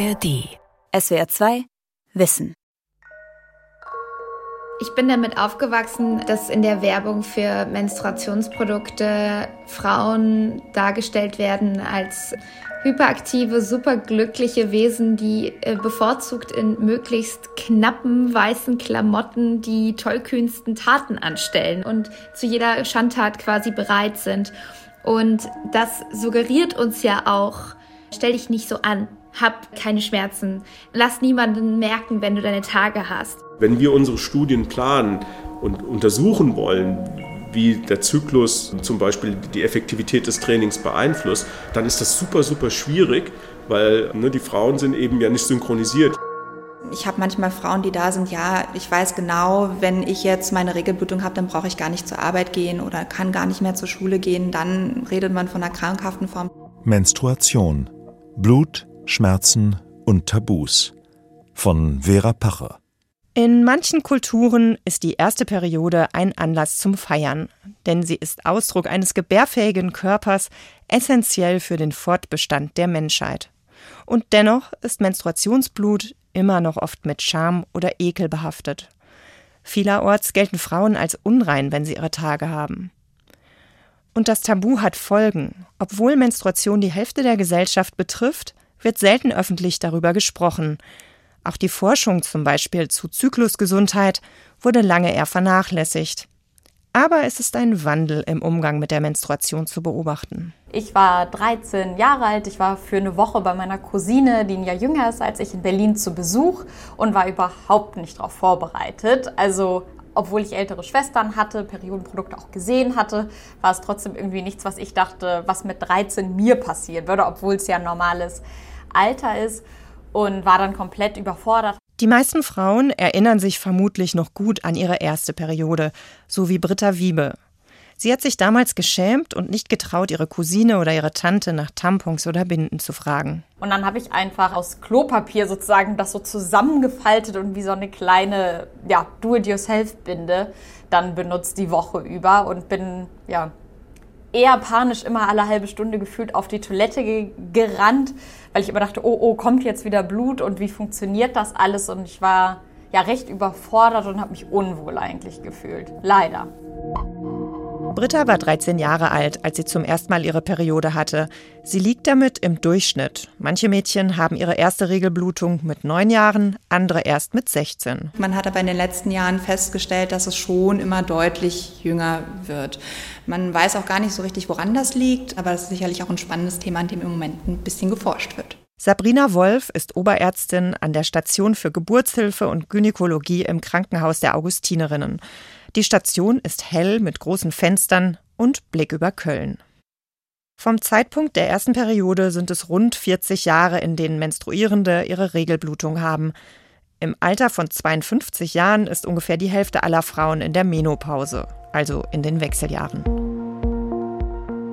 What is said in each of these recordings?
ARD. SWR 2 Wissen. Ich bin damit aufgewachsen, dass in der Werbung für Menstruationsprodukte Frauen dargestellt werden als hyperaktive, superglückliche Wesen, die äh, bevorzugt in möglichst knappen weißen Klamotten die tollkühnsten Taten anstellen und zu jeder Schandtat quasi bereit sind. Und das suggeriert uns ja auch, stell dich nicht so an, hab keine Schmerzen, lass niemanden merken, wenn du deine Tage hast. Wenn wir unsere Studien planen und untersuchen wollen, wie der Zyklus zum Beispiel die Effektivität des Trainings beeinflusst, dann ist das super, super schwierig, weil ne, die Frauen sind eben ja nicht synchronisiert. Ich habe manchmal Frauen, die da sind, ja, ich weiß genau, wenn ich jetzt meine Regelblutung habe, dann brauche ich gar nicht zur Arbeit gehen oder kann gar nicht mehr zur Schule gehen. Dann redet man von einer krankhaften Form. Menstruation. Blut, Schmerzen und Tabus. Von Vera Pache. In manchen Kulturen ist die erste Periode ein Anlass zum Feiern, denn sie ist Ausdruck eines gebärfähigen Körpers, essentiell für den Fortbestand der Menschheit. Und dennoch ist Menstruationsblut immer noch oft mit Scham oder Ekel behaftet. Vielerorts gelten Frauen als unrein, wenn sie ihre Tage haben. Und das Tabu hat Folgen. Obwohl Menstruation die Hälfte der Gesellschaft betrifft, wird selten öffentlich darüber gesprochen. Auch die Forschung zum Beispiel zu Zyklusgesundheit wurde lange eher vernachlässigt. Aber es ist ein Wandel im Umgang mit der Menstruation zu beobachten. Ich war 13 Jahre alt, ich war für eine Woche bei meiner Cousine, die ein Jahr jünger ist als ich, in Berlin zu Besuch und war überhaupt nicht darauf vorbereitet. Also obwohl ich ältere Schwestern hatte, Periodenprodukte auch gesehen hatte, war es trotzdem irgendwie nichts, was ich dachte, was mit 13 mir passieren würde, obwohl es ja ein normales Alter ist und war dann komplett überfordert. Die meisten Frauen erinnern sich vermutlich noch gut an ihre erste Periode, so wie Britta Wiebe. Sie hat sich damals geschämt und nicht getraut, ihre Cousine oder ihre Tante nach Tampons oder Binden zu fragen. Und dann habe ich einfach aus Klopapier sozusagen das so zusammengefaltet und wie so eine kleine ja, Do-it-yourself-Binde dann benutzt die Woche über und bin ja eher panisch immer alle halbe Stunde gefühlt auf die Toilette ge gerannt, weil ich immer dachte, oh, oh, kommt jetzt wieder Blut und wie funktioniert das alles? Und ich war ja recht überfordert und habe mich unwohl eigentlich gefühlt. Leider. Britta war 13 Jahre alt, als sie zum ersten Mal ihre Periode hatte. Sie liegt damit im Durchschnitt. Manche Mädchen haben ihre erste Regelblutung mit neun Jahren, andere erst mit 16. Man hat aber in den letzten Jahren festgestellt, dass es schon immer deutlich jünger wird. Man weiß auch gar nicht so richtig, woran das liegt, aber das ist sicherlich auch ein spannendes Thema, an dem im Moment ein bisschen geforscht wird. Sabrina Wolf ist Oberärztin an der Station für Geburtshilfe und Gynäkologie im Krankenhaus der Augustinerinnen. Die Station ist hell mit großen Fenstern und Blick über Köln. Vom Zeitpunkt der ersten Periode sind es rund 40 Jahre, in denen Menstruierende ihre Regelblutung haben. Im Alter von 52 Jahren ist ungefähr die Hälfte aller Frauen in der Menopause, also in den Wechseljahren.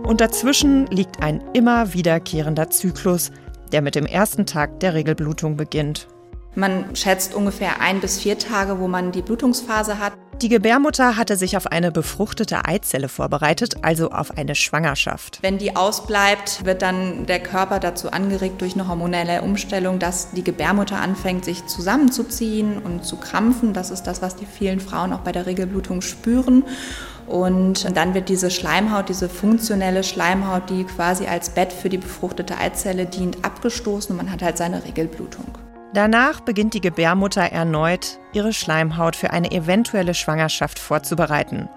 Und dazwischen liegt ein immer wiederkehrender Zyklus, der mit dem ersten Tag der Regelblutung beginnt. Man schätzt ungefähr ein bis vier Tage, wo man die Blutungsphase hat. Die Gebärmutter hatte sich auf eine befruchtete Eizelle vorbereitet, also auf eine Schwangerschaft. Wenn die ausbleibt, wird dann der Körper dazu angeregt durch eine hormonelle Umstellung, dass die Gebärmutter anfängt, sich zusammenzuziehen und zu krampfen. Das ist das, was die vielen Frauen auch bei der Regelblutung spüren. Und dann wird diese Schleimhaut, diese funktionelle Schleimhaut, die quasi als Bett für die befruchtete Eizelle dient, abgestoßen und man hat halt seine Regelblutung. Danach beginnt die Gebärmutter erneut, ihre Schleimhaut für eine eventuelle Schwangerschaft vorzubereiten.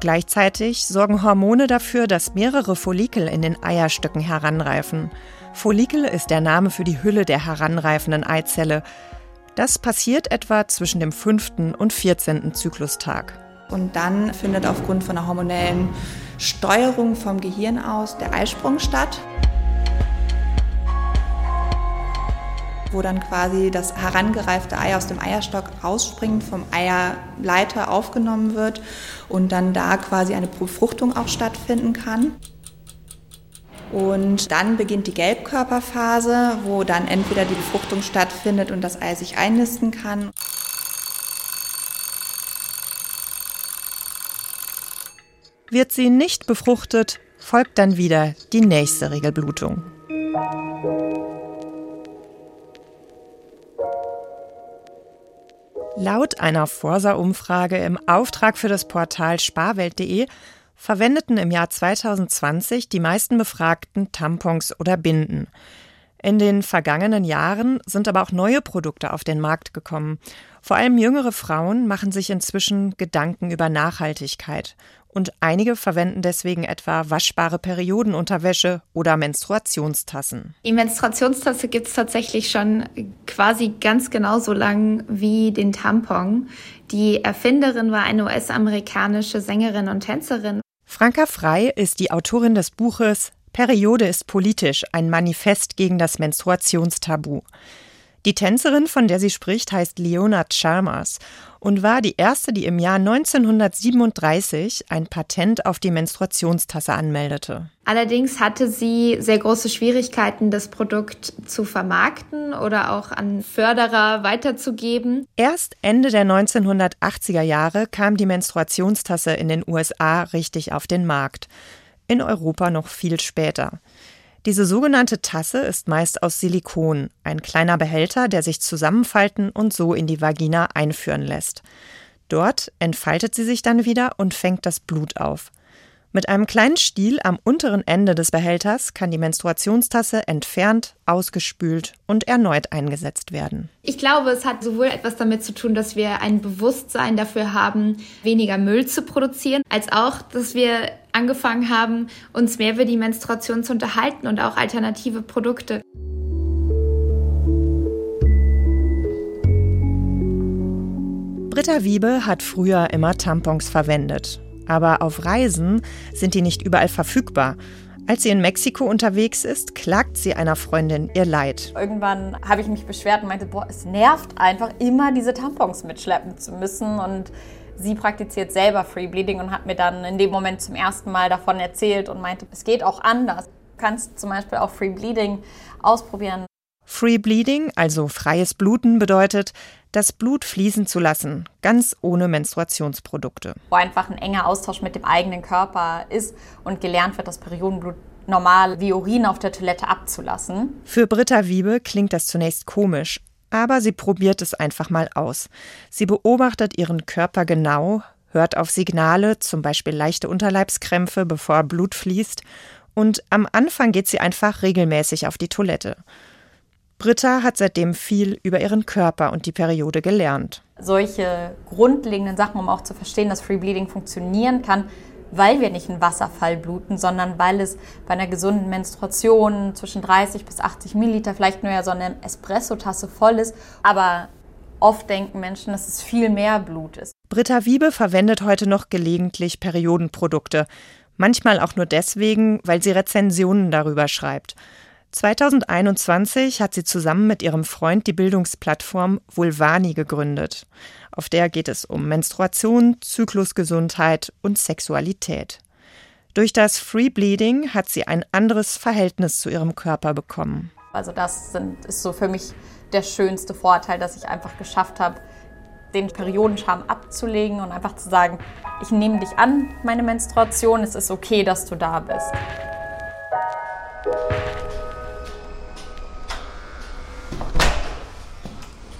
Gleichzeitig sorgen Hormone dafür, dass mehrere Follikel in den Eierstöcken heranreifen. Follikel ist der Name für die Hülle der heranreifenden Eizelle. Das passiert etwa zwischen dem fünften und 14. Zyklustag. Und dann findet aufgrund von einer hormonellen Steuerung vom Gehirn aus der Eisprung statt. Wo dann quasi das herangereifte Ei aus dem Eierstock rausspringt, vom Eierleiter aufgenommen wird und dann da quasi eine Befruchtung auch stattfinden kann. Und dann beginnt die Gelbkörperphase, wo dann entweder die Befruchtung stattfindet und das Ei sich einnisten kann. Wird sie nicht befruchtet, folgt dann wieder die nächste Regelblutung. Laut einer Forsa-Umfrage im Auftrag für das Portal sparwelt.de verwendeten im Jahr 2020 die meisten Befragten Tampons oder Binden. In den vergangenen Jahren sind aber auch neue Produkte auf den Markt gekommen. Vor allem jüngere Frauen machen sich inzwischen Gedanken über Nachhaltigkeit. Und einige verwenden deswegen etwa waschbare Periodenunterwäsche oder Menstruationstassen. Die Menstruationstasse gibt es tatsächlich schon quasi ganz genauso lang wie den Tampon. Die Erfinderin war eine US-amerikanische Sängerin und Tänzerin. Franka Frei ist die Autorin des Buches Periode ist politisch, ein Manifest gegen das Menstruationstabu. Die Tänzerin, von der sie spricht, heißt Leona Chalmers und war die erste, die im Jahr 1937 ein Patent auf die Menstruationstasse anmeldete. Allerdings hatte sie sehr große Schwierigkeiten, das Produkt zu vermarkten oder auch an Förderer weiterzugeben. Erst Ende der 1980er Jahre kam die Menstruationstasse in den USA richtig auf den Markt in Europa noch viel später. Diese sogenannte Tasse ist meist aus Silikon, ein kleiner Behälter, der sich zusammenfalten und so in die Vagina einführen lässt. Dort entfaltet sie sich dann wieder und fängt das Blut auf. Mit einem kleinen Stiel am unteren Ende des Behälters kann die Menstruationstasse entfernt, ausgespült und erneut eingesetzt werden. Ich glaube, es hat sowohl etwas damit zu tun, dass wir ein Bewusstsein dafür haben, weniger Müll zu produzieren, als auch, dass wir angefangen haben, uns mehr über die Menstruation zu unterhalten und auch alternative Produkte. Britta Wiebe hat früher immer Tampons verwendet aber auf Reisen sind die nicht überall verfügbar. Als sie in Mexiko unterwegs ist, klagt sie einer Freundin ihr Leid. Irgendwann habe ich mich beschwert und meinte, boah, es nervt einfach immer diese Tampons mitschleppen zu müssen und sie praktiziert selber Free Bleeding und hat mir dann in dem Moment zum ersten Mal davon erzählt und meinte, es geht auch anders. Du kannst zum Beispiel auch Free Bleeding ausprobieren. Free Bleeding, also freies Bluten, bedeutet, das Blut fließen zu lassen, ganz ohne Menstruationsprodukte. Wo einfach ein enger Austausch mit dem eigenen Körper ist und gelernt wird, das Periodenblut normal wie Urin auf der Toilette abzulassen. Für Britta Wiebe klingt das zunächst komisch, aber sie probiert es einfach mal aus. Sie beobachtet ihren Körper genau, hört auf Signale, zum Beispiel leichte Unterleibskrämpfe, bevor Blut fließt, und am Anfang geht sie einfach regelmäßig auf die Toilette. Britta hat seitdem viel über ihren Körper und die Periode gelernt. Solche grundlegenden Sachen, um auch zu verstehen, dass Free Bleeding funktionieren kann, weil wir nicht einen Wasserfall bluten, sondern weil es bei einer gesunden Menstruation zwischen 30 bis 80 Milliliter vielleicht nur ja so eine Espresso-Tasse voll ist. Aber oft denken Menschen, dass es viel mehr Blut ist. Britta Wiebe verwendet heute noch gelegentlich Periodenprodukte. Manchmal auch nur deswegen, weil sie Rezensionen darüber schreibt. 2021 hat sie zusammen mit ihrem Freund die Bildungsplattform Vulvani gegründet. Auf der geht es um Menstruation, Zyklusgesundheit und Sexualität. Durch das Free Bleeding hat sie ein anderes Verhältnis zu ihrem Körper bekommen. Also das sind, ist so für mich der schönste Vorteil, dass ich einfach geschafft habe, den Periodenscham abzulegen und einfach zu sagen, ich nehme dich an, meine Menstruation, es ist okay, dass du da bist.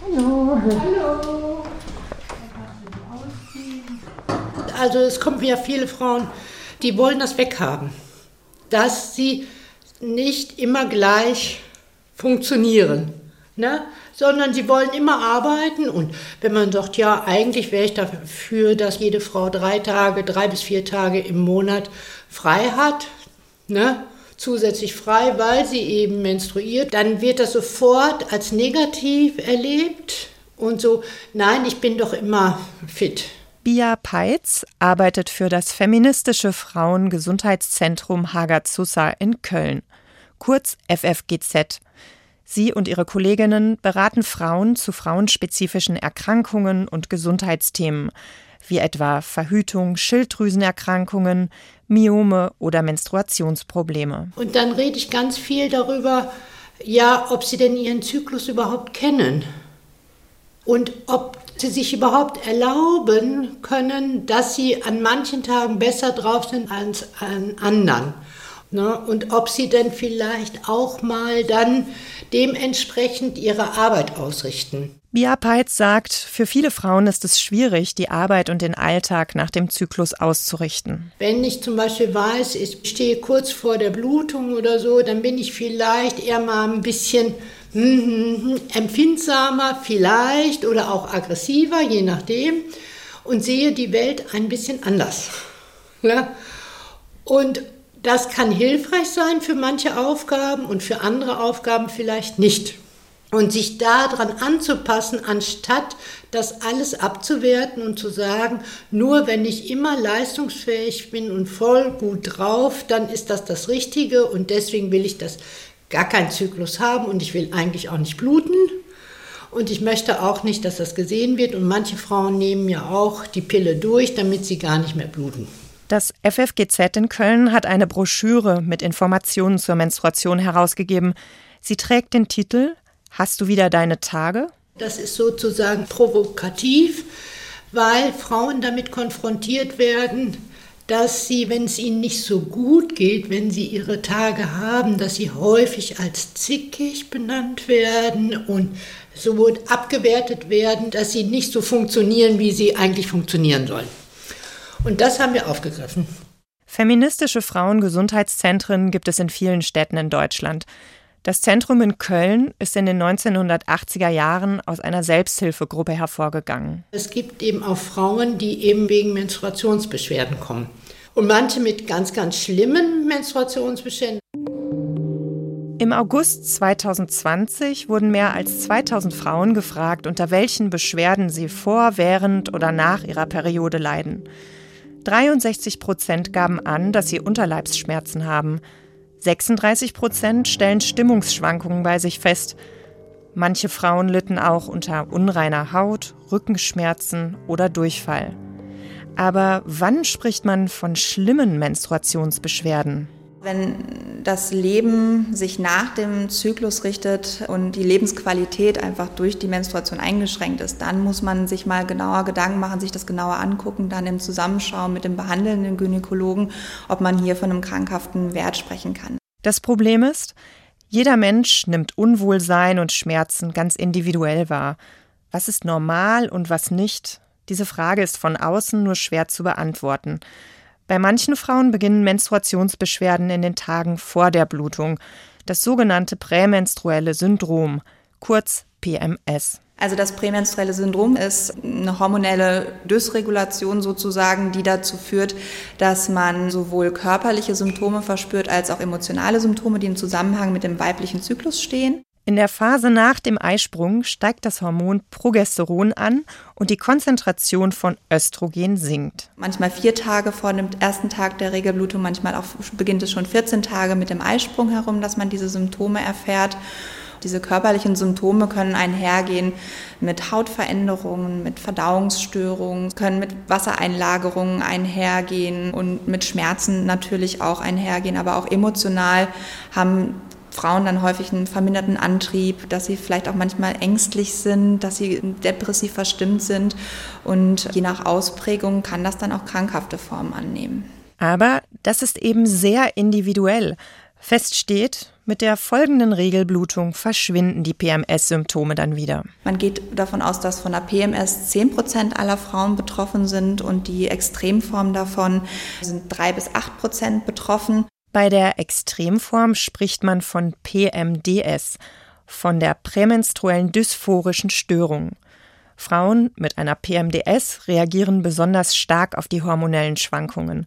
Hallo. Hallo. Also es kommen ja viele Frauen, die wollen das weghaben, dass sie nicht immer gleich funktionieren, ne? sondern sie wollen immer arbeiten und wenn man sagt, ja, eigentlich wäre ich dafür, dass jede Frau drei Tage, drei bis vier Tage im Monat frei hat, ne? Zusätzlich frei, weil sie eben menstruiert, dann wird das sofort als negativ erlebt und so, nein, ich bin doch immer fit. Bia Peitz arbeitet für das feministische Frauengesundheitszentrum Hagazusa in Köln, kurz FFGZ. Sie und ihre Kolleginnen beraten Frauen zu frauenspezifischen Erkrankungen und Gesundheitsthemen, wie etwa Verhütung, Schilddrüsenerkrankungen, Myome oder Menstruationsprobleme. Und dann rede ich ganz viel darüber, ja, ob sie denn ihren Zyklus überhaupt kennen und ob sie sich überhaupt erlauben können, dass sie an manchen Tagen besser drauf sind als an anderen. Ne? Und ob sie denn vielleicht auch mal dann dementsprechend ihre Arbeit ausrichten. Bia Peitz sagt, für viele Frauen ist es schwierig, die Arbeit und den Alltag nach dem Zyklus auszurichten. Wenn ich zum Beispiel weiß, ich stehe kurz vor der Blutung oder so, dann bin ich vielleicht eher mal ein bisschen hm, empfindsamer, vielleicht oder auch aggressiver, je nachdem, und sehe die Welt ein bisschen anders. Ja? Und das kann hilfreich sein für manche Aufgaben und für andere Aufgaben vielleicht nicht. Und sich daran anzupassen, anstatt das alles abzuwerten und zu sagen, nur wenn ich immer leistungsfähig bin und voll gut drauf, dann ist das das Richtige und deswegen will ich das gar keinen Zyklus haben und ich will eigentlich auch nicht bluten. Und ich möchte auch nicht, dass das gesehen wird. Und manche Frauen nehmen ja auch die Pille durch, damit sie gar nicht mehr bluten. Das FFGZ in Köln hat eine Broschüre mit Informationen zur Menstruation herausgegeben. Sie trägt den Titel Hast du wieder deine Tage? Das ist sozusagen provokativ, weil Frauen damit konfrontiert werden, dass sie, wenn es ihnen nicht so gut geht, wenn sie ihre Tage haben, dass sie häufig als zickig benannt werden und so abgewertet werden, dass sie nicht so funktionieren, wie sie eigentlich funktionieren sollen. Und das haben wir aufgegriffen. Feministische Frauengesundheitszentren gibt es in vielen Städten in Deutschland. Das Zentrum in Köln ist in den 1980er Jahren aus einer Selbsthilfegruppe hervorgegangen. Es gibt eben auch Frauen, die eben wegen Menstruationsbeschwerden kommen. Und manche mit ganz, ganz schlimmen Menstruationsbeschwerden. Im August 2020 wurden mehr als 2000 Frauen gefragt, unter welchen Beschwerden sie vor, während oder nach ihrer Periode leiden. 63 Prozent gaben an, dass sie Unterleibsschmerzen haben. 36 Prozent stellen Stimmungsschwankungen bei sich fest. Manche Frauen litten auch unter unreiner Haut, Rückenschmerzen oder Durchfall. Aber wann spricht man von schlimmen Menstruationsbeschwerden? Wenn das Leben sich nach dem Zyklus richtet und die Lebensqualität einfach durch die Menstruation eingeschränkt ist, dann muss man sich mal genauer Gedanken machen, sich das genauer angucken, dann im Zusammenschauen mit dem behandelnden Gynäkologen, ob man hier von einem krankhaften Wert sprechen kann. Das Problem ist, jeder Mensch nimmt Unwohlsein und Schmerzen ganz individuell wahr. Was ist normal und was nicht? Diese Frage ist von außen nur schwer zu beantworten. Bei manchen Frauen beginnen Menstruationsbeschwerden in den Tagen vor der Blutung, das sogenannte prämenstruelle Syndrom, kurz PMS. Also das prämenstruelle Syndrom ist eine hormonelle Dysregulation sozusagen, die dazu führt, dass man sowohl körperliche Symptome verspürt als auch emotionale Symptome, die im Zusammenhang mit dem weiblichen Zyklus stehen. In der Phase nach dem Eisprung steigt das Hormon Progesteron an und die Konzentration von Östrogen sinkt. Manchmal vier Tage vor dem ersten Tag der Regelblutung, manchmal auch beginnt es schon 14 Tage mit dem Eisprung herum, dass man diese Symptome erfährt. Diese körperlichen Symptome können einhergehen mit Hautveränderungen, mit Verdauungsstörungen, können mit Wassereinlagerungen einhergehen und mit Schmerzen natürlich auch einhergehen, aber auch emotional haben Frauen dann häufig einen verminderten Antrieb, dass sie vielleicht auch manchmal ängstlich sind, dass sie depressiv verstimmt sind. Und je nach Ausprägung kann das dann auch krankhafte Formen annehmen. Aber das ist eben sehr individuell. Fest steht, mit der folgenden Regelblutung verschwinden die PMS-Symptome dann wieder. Man geht davon aus, dass von der PMS 10 Prozent aller Frauen betroffen sind und die Extremformen davon sind 3 bis 8 Prozent betroffen. Bei der Extremform spricht man von PMDS, von der prämenstruellen dysphorischen Störung. Frauen mit einer PMDS reagieren besonders stark auf die hormonellen Schwankungen.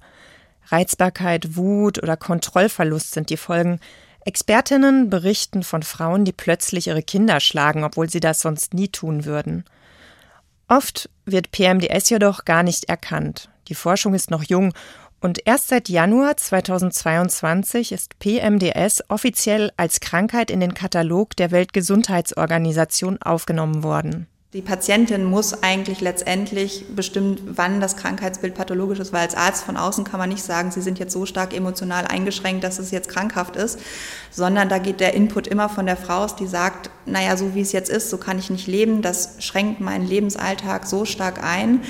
Reizbarkeit, Wut oder Kontrollverlust sind die Folgen. Expertinnen berichten von Frauen, die plötzlich ihre Kinder schlagen, obwohl sie das sonst nie tun würden. Oft wird PMDS jedoch gar nicht erkannt. Die Forschung ist noch jung und erst seit Januar 2022 ist PMDS offiziell als Krankheit in den Katalog der Weltgesundheitsorganisation aufgenommen worden. Die Patientin muss eigentlich letztendlich bestimmen, wann das Krankheitsbild pathologisch ist, weil als Arzt von außen kann man nicht sagen, Sie sind jetzt so stark emotional eingeschränkt, dass es jetzt krankhaft ist, sondern da geht der Input immer von der Frau aus, die sagt, naja, so wie es jetzt ist, so kann ich nicht leben, das schränkt meinen Lebensalltag so stark ein,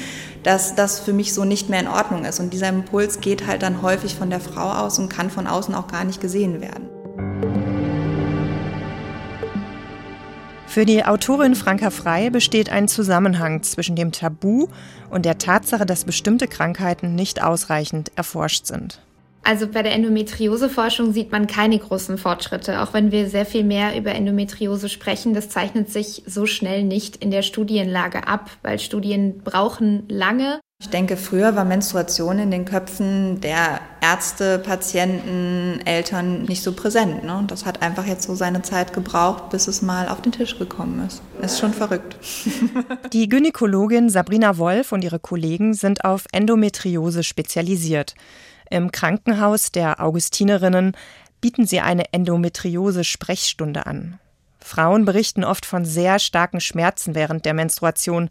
dass das für mich so nicht mehr in Ordnung ist. Und dieser Impuls geht halt dann häufig von der Frau aus und kann von außen auch gar nicht gesehen werden. Für die Autorin Franka Frei besteht ein Zusammenhang zwischen dem Tabu und der Tatsache, dass bestimmte Krankheiten nicht ausreichend erforscht sind. Also bei der Endometrioseforschung sieht man keine großen Fortschritte, auch wenn wir sehr viel mehr über Endometriose sprechen. Das zeichnet sich so schnell nicht in der Studienlage ab, weil Studien brauchen lange. Ich denke, früher war Menstruation in den Köpfen der Ärzte, Patienten, Eltern nicht so präsent. Ne? Und das hat einfach jetzt so seine Zeit gebraucht, bis es mal auf den Tisch gekommen ist. Ist schon verrückt. Die Gynäkologin Sabrina Wolf und ihre Kollegen sind auf Endometriose spezialisiert. Im Krankenhaus der Augustinerinnen bieten sie eine Endometriose-Sprechstunde an. Frauen berichten oft von sehr starken Schmerzen während der Menstruation.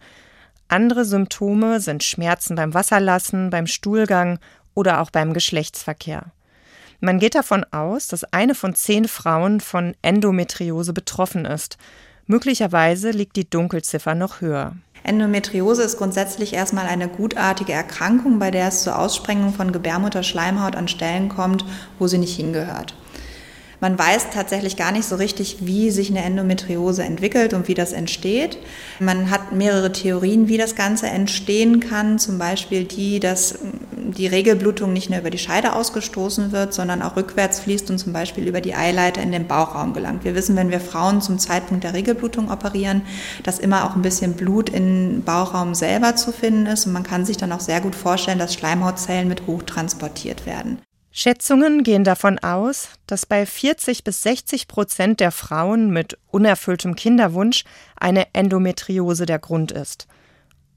Andere Symptome sind Schmerzen beim Wasserlassen, beim Stuhlgang oder auch beim Geschlechtsverkehr. Man geht davon aus, dass eine von zehn Frauen von Endometriose betroffen ist. Möglicherweise liegt die Dunkelziffer noch höher. Endometriose ist grundsätzlich erstmal eine gutartige Erkrankung, bei der es zur Aussprengung von Gebärmutterschleimhaut an Stellen kommt, wo sie nicht hingehört. Man weiß tatsächlich gar nicht so richtig, wie sich eine Endometriose entwickelt und wie das entsteht. Man hat mehrere Theorien, wie das Ganze entstehen kann. Zum Beispiel die, dass die Regelblutung nicht nur über die Scheide ausgestoßen wird, sondern auch rückwärts fließt und zum Beispiel über die Eileiter in den Bauchraum gelangt. Wir wissen, wenn wir Frauen zum Zeitpunkt der Regelblutung operieren, dass immer auch ein bisschen Blut im Bauchraum selber zu finden ist und man kann sich dann auch sehr gut vorstellen, dass Schleimhautzellen mit hochtransportiert werden. Schätzungen gehen davon aus, dass bei 40 bis 60 Prozent der Frauen mit unerfülltem Kinderwunsch eine Endometriose der Grund ist.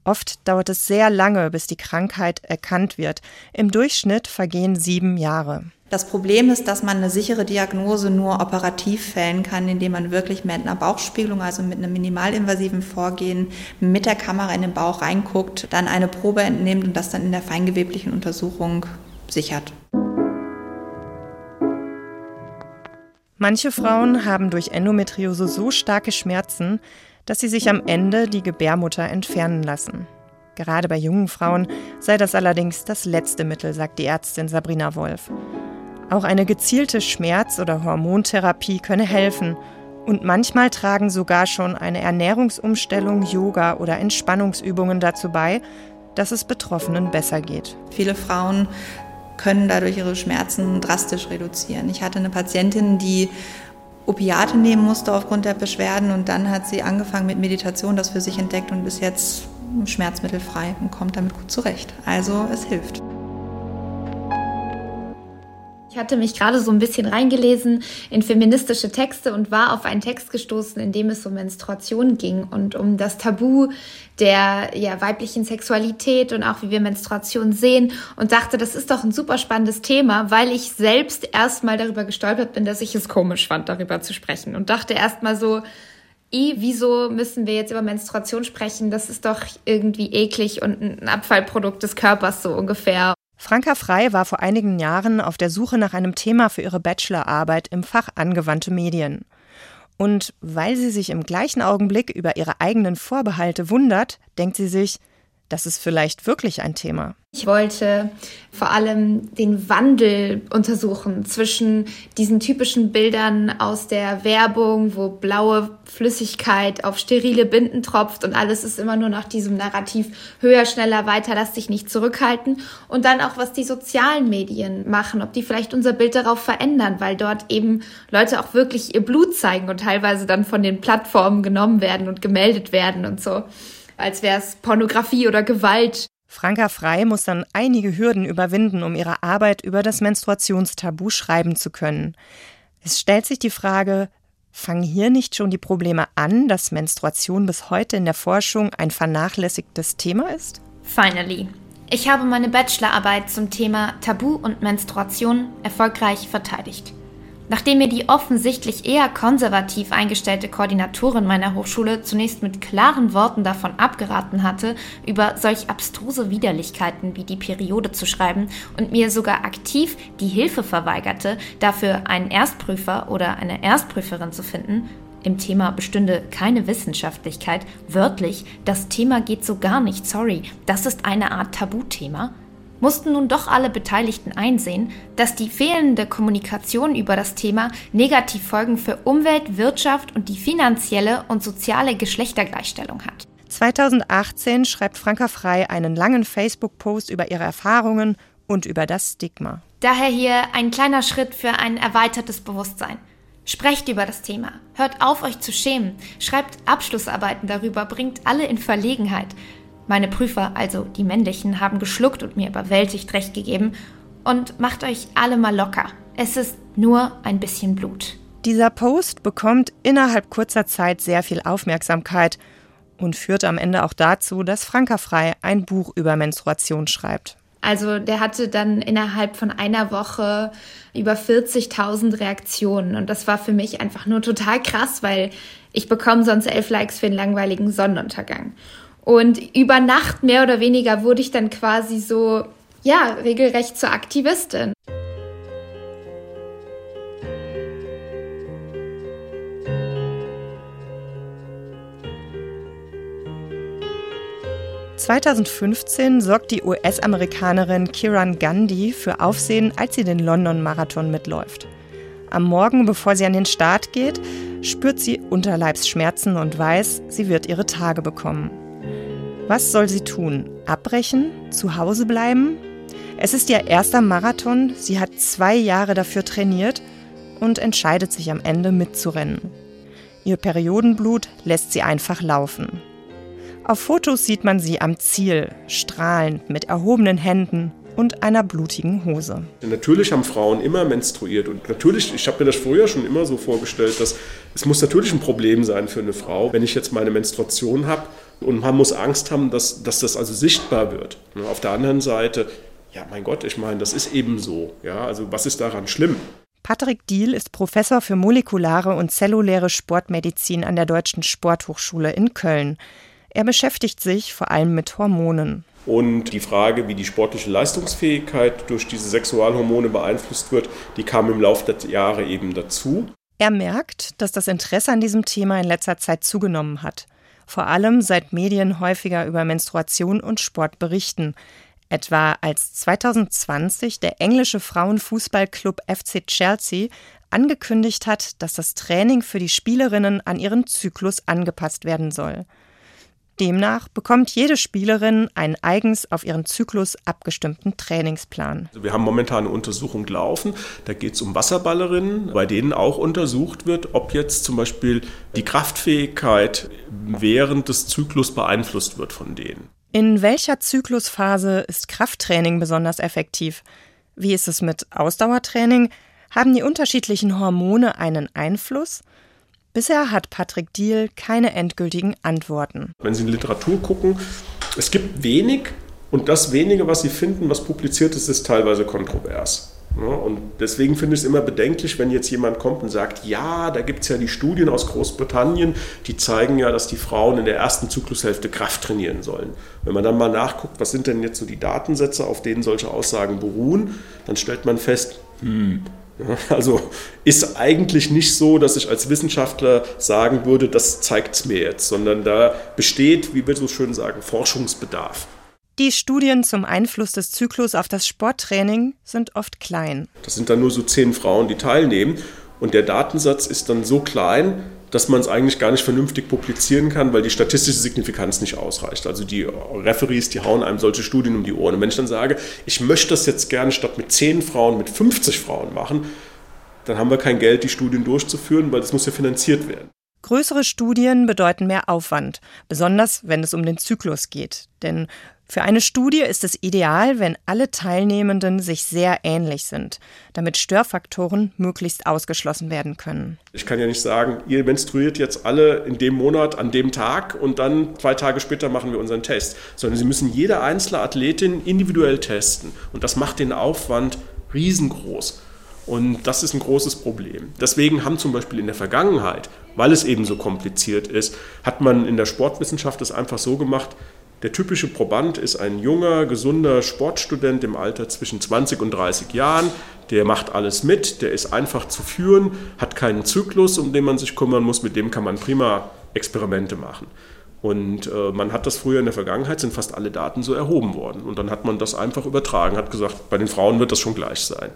Oft dauert es sehr lange, bis die Krankheit erkannt wird. Im Durchschnitt vergehen sieben Jahre. Das Problem ist, dass man eine sichere Diagnose nur operativ fällen kann, indem man wirklich mit einer Bauchspiegelung, also mit einem minimalinvasiven Vorgehen, mit der Kamera in den Bauch reinguckt, dann eine Probe entnimmt und das dann in der feingeweblichen Untersuchung sichert. Manche Frauen haben durch Endometriose so starke Schmerzen, dass sie sich am Ende die Gebärmutter entfernen lassen. Gerade bei jungen Frauen sei das allerdings das letzte Mittel, sagt die Ärztin Sabrina Wolf. Auch eine gezielte Schmerz- oder Hormontherapie könne helfen und manchmal tragen sogar schon eine Ernährungsumstellung, Yoga oder Entspannungsübungen dazu bei, dass es Betroffenen besser geht. Viele Frauen können dadurch ihre Schmerzen drastisch reduzieren. Ich hatte eine Patientin, die Opiate nehmen musste aufgrund der Beschwerden und dann hat sie angefangen mit Meditation, das für sich entdeckt und ist jetzt schmerzmittelfrei und kommt damit gut zurecht. Also es hilft. Ich hatte mich gerade so ein bisschen reingelesen in feministische Texte und war auf einen Text gestoßen, in dem es um Menstruation ging und um das Tabu der ja, weiblichen Sexualität und auch wie wir Menstruation sehen und dachte, das ist doch ein super spannendes Thema, weil ich selbst erstmal darüber gestolpert bin, dass ich es komisch fand, darüber zu sprechen und dachte erstmal so, I, wieso müssen wir jetzt über Menstruation sprechen? Das ist doch irgendwie eklig und ein Abfallprodukt des Körpers so ungefähr. Franka Frei war vor einigen Jahren auf der Suche nach einem Thema für ihre Bachelorarbeit im Fach angewandte Medien. Und weil sie sich im gleichen Augenblick über ihre eigenen Vorbehalte wundert, denkt sie sich, das ist vielleicht wirklich ein Thema. Ich wollte vor allem den Wandel untersuchen zwischen diesen typischen Bildern aus der Werbung, wo blaue Flüssigkeit auf sterile Binden tropft und alles ist immer nur nach diesem Narrativ höher, schneller, weiter, lass dich nicht zurückhalten. Und dann auch, was die sozialen Medien machen, ob die vielleicht unser Bild darauf verändern, weil dort eben Leute auch wirklich ihr Blut zeigen und teilweise dann von den Plattformen genommen werden und gemeldet werden und so als wäre es Pornografie oder Gewalt. Franka Frei muss dann einige Hürden überwinden, um ihre Arbeit über das Menstruationstabu schreiben zu können. Es stellt sich die Frage, fangen hier nicht schon die Probleme an, dass Menstruation bis heute in der Forschung ein vernachlässigtes Thema ist? Finally. Ich habe meine Bachelorarbeit zum Thema Tabu und Menstruation erfolgreich verteidigt. Nachdem mir die offensichtlich eher konservativ eingestellte Koordinatorin meiner Hochschule zunächst mit klaren Worten davon abgeraten hatte, über solch abstruse Widerlichkeiten wie die Periode zu schreiben und mir sogar aktiv die Hilfe verweigerte, dafür einen Erstprüfer oder eine Erstprüferin zu finden, im Thema bestünde keine Wissenschaftlichkeit, wörtlich, das Thema geht so gar nicht, sorry, das ist eine Art Tabuthema, mussten nun doch alle Beteiligten einsehen, dass die fehlende Kommunikation über das Thema Negativfolgen für Umwelt, Wirtschaft und die finanzielle und soziale Geschlechtergleichstellung hat. 2018 schreibt Franka Frei einen langen Facebook-Post über ihre Erfahrungen und über das Stigma. Daher hier ein kleiner Schritt für ein erweitertes Bewusstsein. Sprecht über das Thema. Hört auf, euch zu schämen. Schreibt Abschlussarbeiten darüber, bringt alle in Verlegenheit. Meine Prüfer, also die männlichen, haben geschluckt und mir überwältigt recht gegeben. Und macht euch alle mal locker. Es ist nur ein bisschen Blut. Dieser Post bekommt innerhalb kurzer Zeit sehr viel Aufmerksamkeit und führt am Ende auch dazu, dass Franka Frei ein Buch über Menstruation schreibt. Also der hatte dann innerhalb von einer Woche über 40.000 Reaktionen und das war für mich einfach nur total krass, weil ich bekomme sonst elf Likes für einen langweiligen Sonnenuntergang. Und über Nacht mehr oder weniger wurde ich dann quasi so, ja, regelrecht zur Aktivistin. 2015 sorgt die US-Amerikanerin Kiran Gandhi für Aufsehen, als sie den London-Marathon mitläuft. Am Morgen, bevor sie an den Start geht, spürt sie Unterleibsschmerzen und weiß, sie wird ihre Tage bekommen. Was soll sie tun? Abbrechen? Zu Hause bleiben? Es ist ihr erster Marathon, sie hat zwei Jahre dafür trainiert und entscheidet sich am Ende mitzurennen. Ihr Periodenblut lässt sie einfach laufen. Auf Fotos sieht man sie am Ziel, strahlend, mit erhobenen Händen und einer blutigen Hose. Natürlich haben Frauen immer menstruiert und natürlich, ich habe mir das früher schon immer so vorgestellt, dass es muss natürlich ein Problem sein für eine Frau, wenn ich jetzt meine Menstruation habe und man muss Angst haben, dass, dass das also sichtbar wird. Auf der anderen Seite, ja mein Gott, ich meine, das ist eben so. Ja, also was ist daran schlimm? Patrick Diehl ist Professor für molekulare und zelluläre Sportmedizin an der Deutschen Sporthochschule in Köln. Er beschäftigt sich vor allem mit Hormonen. Und die Frage, wie die sportliche Leistungsfähigkeit durch diese Sexualhormone beeinflusst wird, die kam im Laufe der Jahre eben dazu. Er merkt, dass das Interesse an diesem Thema in letzter Zeit zugenommen hat. Vor allem seit Medien häufiger über Menstruation und Sport berichten. Etwa als 2020 der englische Frauenfußballclub FC Chelsea angekündigt hat, dass das Training für die Spielerinnen an ihren Zyklus angepasst werden soll. Demnach bekommt jede Spielerin einen eigens auf ihren Zyklus abgestimmten Trainingsplan. Also wir haben momentan eine Untersuchung laufen. Da geht es um Wasserballerinnen, bei denen auch untersucht wird, ob jetzt zum Beispiel die Kraftfähigkeit während des Zyklus beeinflusst wird von denen. In welcher Zyklusphase ist Krafttraining besonders effektiv? Wie ist es mit Ausdauertraining? Haben die unterschiedlichen Hormone einen Einfluss? Bisher hat Patrick Diehl keine endgültigen Antworten. Wenn Sie in Literatur gucken, es gibt wenig und das wenige, was Sie finden, was publiziert ist, ist teilweise kontrovers. und deswegen finde ich es immer bedenklich, wenn jetzt jemand kommt und sagt, ja, da gibt es ja die Studien aus Großbritannien, die zeigen ja, dass die Frauen in der ersten Zyklushälfte Kraft trainieren sollen. Wenn man dann mal nachguckt, was sind denn jetzt so die Datensätze, auf denen solche Aussagen beruhen, dann stellt man fest, hm, also ist eigentlich nicht so, dass ich als Wissenschaftler sagen würde, das zeigt es mir jetzt, sondern da besteht, wie wir so schön sagen, Forschungsbedarf. Die Studien zum Einfluss des Zyklus auf das Sporttraining sind oft klein. Das sind dann nur so zehn Frauen, die teilnehmen. Und der Datensatz ist dann so klein, dass man es eigentlich gar nicht vernünftig publizieren kann, weil die statistische Signifikanz nicht ausreicht. Also die Referees, die hauen einem solche Studien um die Ohren. Und wenn ich dann sage, ich möchte das jetzt gerne statt mit 10 Frauen mit 50 Frauen machen, dann haben wir kein Geld, die Studien durchzuführen, weil das muss ja finanziert werden. Größere Studien bedeuten mehr Aufwand, besonders wenn es um den Zyklus geht. Denn für eine Studie ist es ideal, wenn alle Teilnehmenden sich sehr ähnlich sind, damit Störfaktoren möglichst ausgeschlossen werden können. Ich kann ja nicht sagen, ihr menstruiert jetzt alle in dem Monat an dem Tag und dann zwei Tage später machen wir unseren Test, sondern Sie müssen jede einzelne Athletin individuell testen und das macht den Aufwand riesengroß. Und das ist ein großes Problem. Deswegen haben zum Beispiel in der Vergangenheit, weil es eben so kompliziert ist, hat man in der Sportwissenschaft es einfach so gemacht, der typische Proband ist ein junger, gesunder Sportstudent im Alter zwischen 20 und 30 Jahren. Der macht alles mit, der ist einfach zu führen, hat keinen Zyklus, um den man sich kümmern muss, mit dem kann man prima Experimente machen. Und äh, man hat das früher in der Vergangenheit, sind fast alle Daten so erhoben worden. Und dann hat man das einfach übertragen, hat gesagt, bei den Frauen wird das schon gleich sein.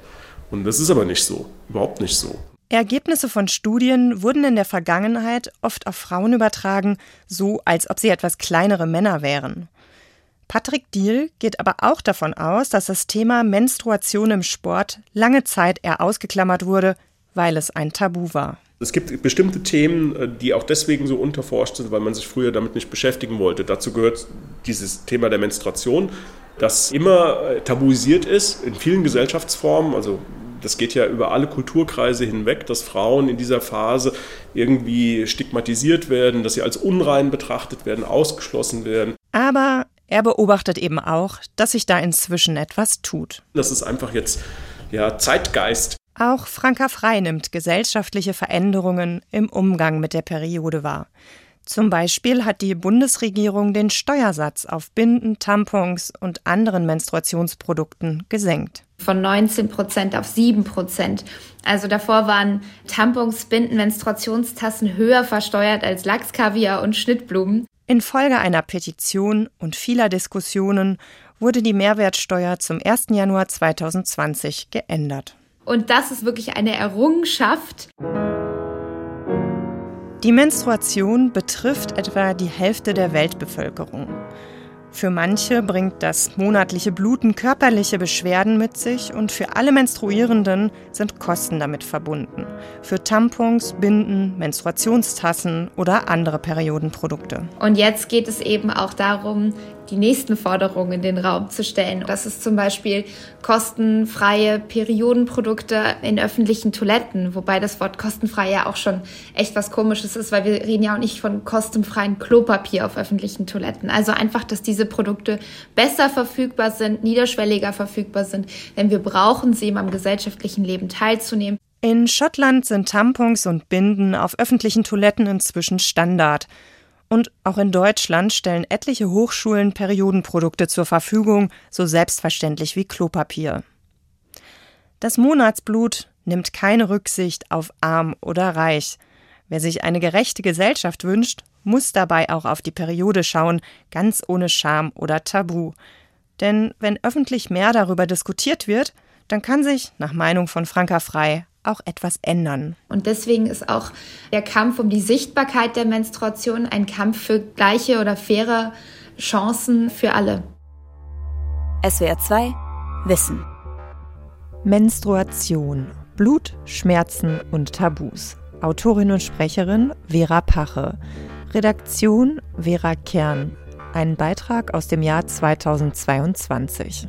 Und das ist aber nicht so, überhaupt nicht so. Ergebnisse von Studien wurden in der Vergangenheit oft auf Frauen übertragen, so als ob sie etwas kleinere Männer wären. Patrick Diehl geht aber auch davon aus, dass das Thema Menstruation im Sport lange Zeit eher ausgeklammert wurde, weil es ein Tabu war. Es gibt bestimmte Themen, äh, die auch deswegen so unterforscht sind, weil man sich früher damit nicht beschäftigen wollte. Dazu gehört dieses Thema der Menstruation, das immer äh, tabuisiert ist in vielen Gesellschaftsformen. Also das geht ja über alle Kulturkreise hinweg, dass Frauen in dieser Phase irgendwie stigmatisiert werden, dass sie als unrein betrachtet werden, ausgeschlossen werden. Aber er beobachtet eben auch, dass sich da inzwischen etwas tut. Das ist einfach jetzt ja, Zeitgeist. Auch Franka Frei nimmt gesellschaftliche Veränderungen im Umgang mit der Periode wahr. Zum Beispiel hat die Bundesregierung den Steuersatz auf Binden, Tampons und anderen Menstruationsprodukten gesenkt. Von 19 Prozent auf 7 Prozent. Also davor waren Tampons, Binden, Menstruationstassen höher versteuert als Lachskaviar und Schnittblumen. Infolge einer Petition und vieler Diskussionen wurde die Mehrwertsteuer zum 1. Januar 2020 geändert. Und das ist wirklich eine Errungenschaft. Die Menstruation betrifft etwa die Hälfte der Weltbevölkerung. Für manche bringt das monatliche Bluten körperliche Beschwerden mit sich und für alle Menstruierenden sind Kosten damit verbunden. Für Tampons, Binden, Menstruationstassen oder andere Periodenprodukte. Und jetzt geht es eben auch darum, die nächsten Forderungen in den Raum zu stellen. Das ist zum Beispiel kostenfreie Periodenprodukte in öffentlichen Toiletten, wobei das Wort kostenfrei ja auch schon echt was Komisches ist, weil wir reden ja auch nicht von kostenfreiem Klopapier auf öffentlichen Toiletten. Also einfach, dass diese Produkte besser verfügbar sind, niederschwelliger verfügbar sind, denn wir brauchen sie, um am gesellschaftlichen Leben teilzunehmen. In Schottland sind Tampons und Binden auf öffentlichen Toiletten inzwischen Standard. Und auch in Deutschland stellen etliche Hochschulen Periodenprodukte zur Verfügung, so selbstverständlich wie Klopapier. Das Monatsblut nimmt keine Rücksicht auf arm oder reich. Wer sich eine gerechte Gesellschaft wünscht, muss dabei auch auf die Periode schauen, ganz ohne Scham oder Tabu. Denn wenn öffentlich mehr darüber diskutiert wird, dann kann sich, nach Meinung von Franka Frei, auch etwas ändern. Und deswegen ist auch der Kampf um die Sichtbarkeit der Menstruation ein Kampf für gleiche oder faire Chancen für alle. SWR 2 Wissen. Menstruation, Blut, Schmerzen und Tabus. Autorin und Sprecherin Vera Pache. Redaktion Vera Kern. Ein Beitrag aus dem Jahr 2022.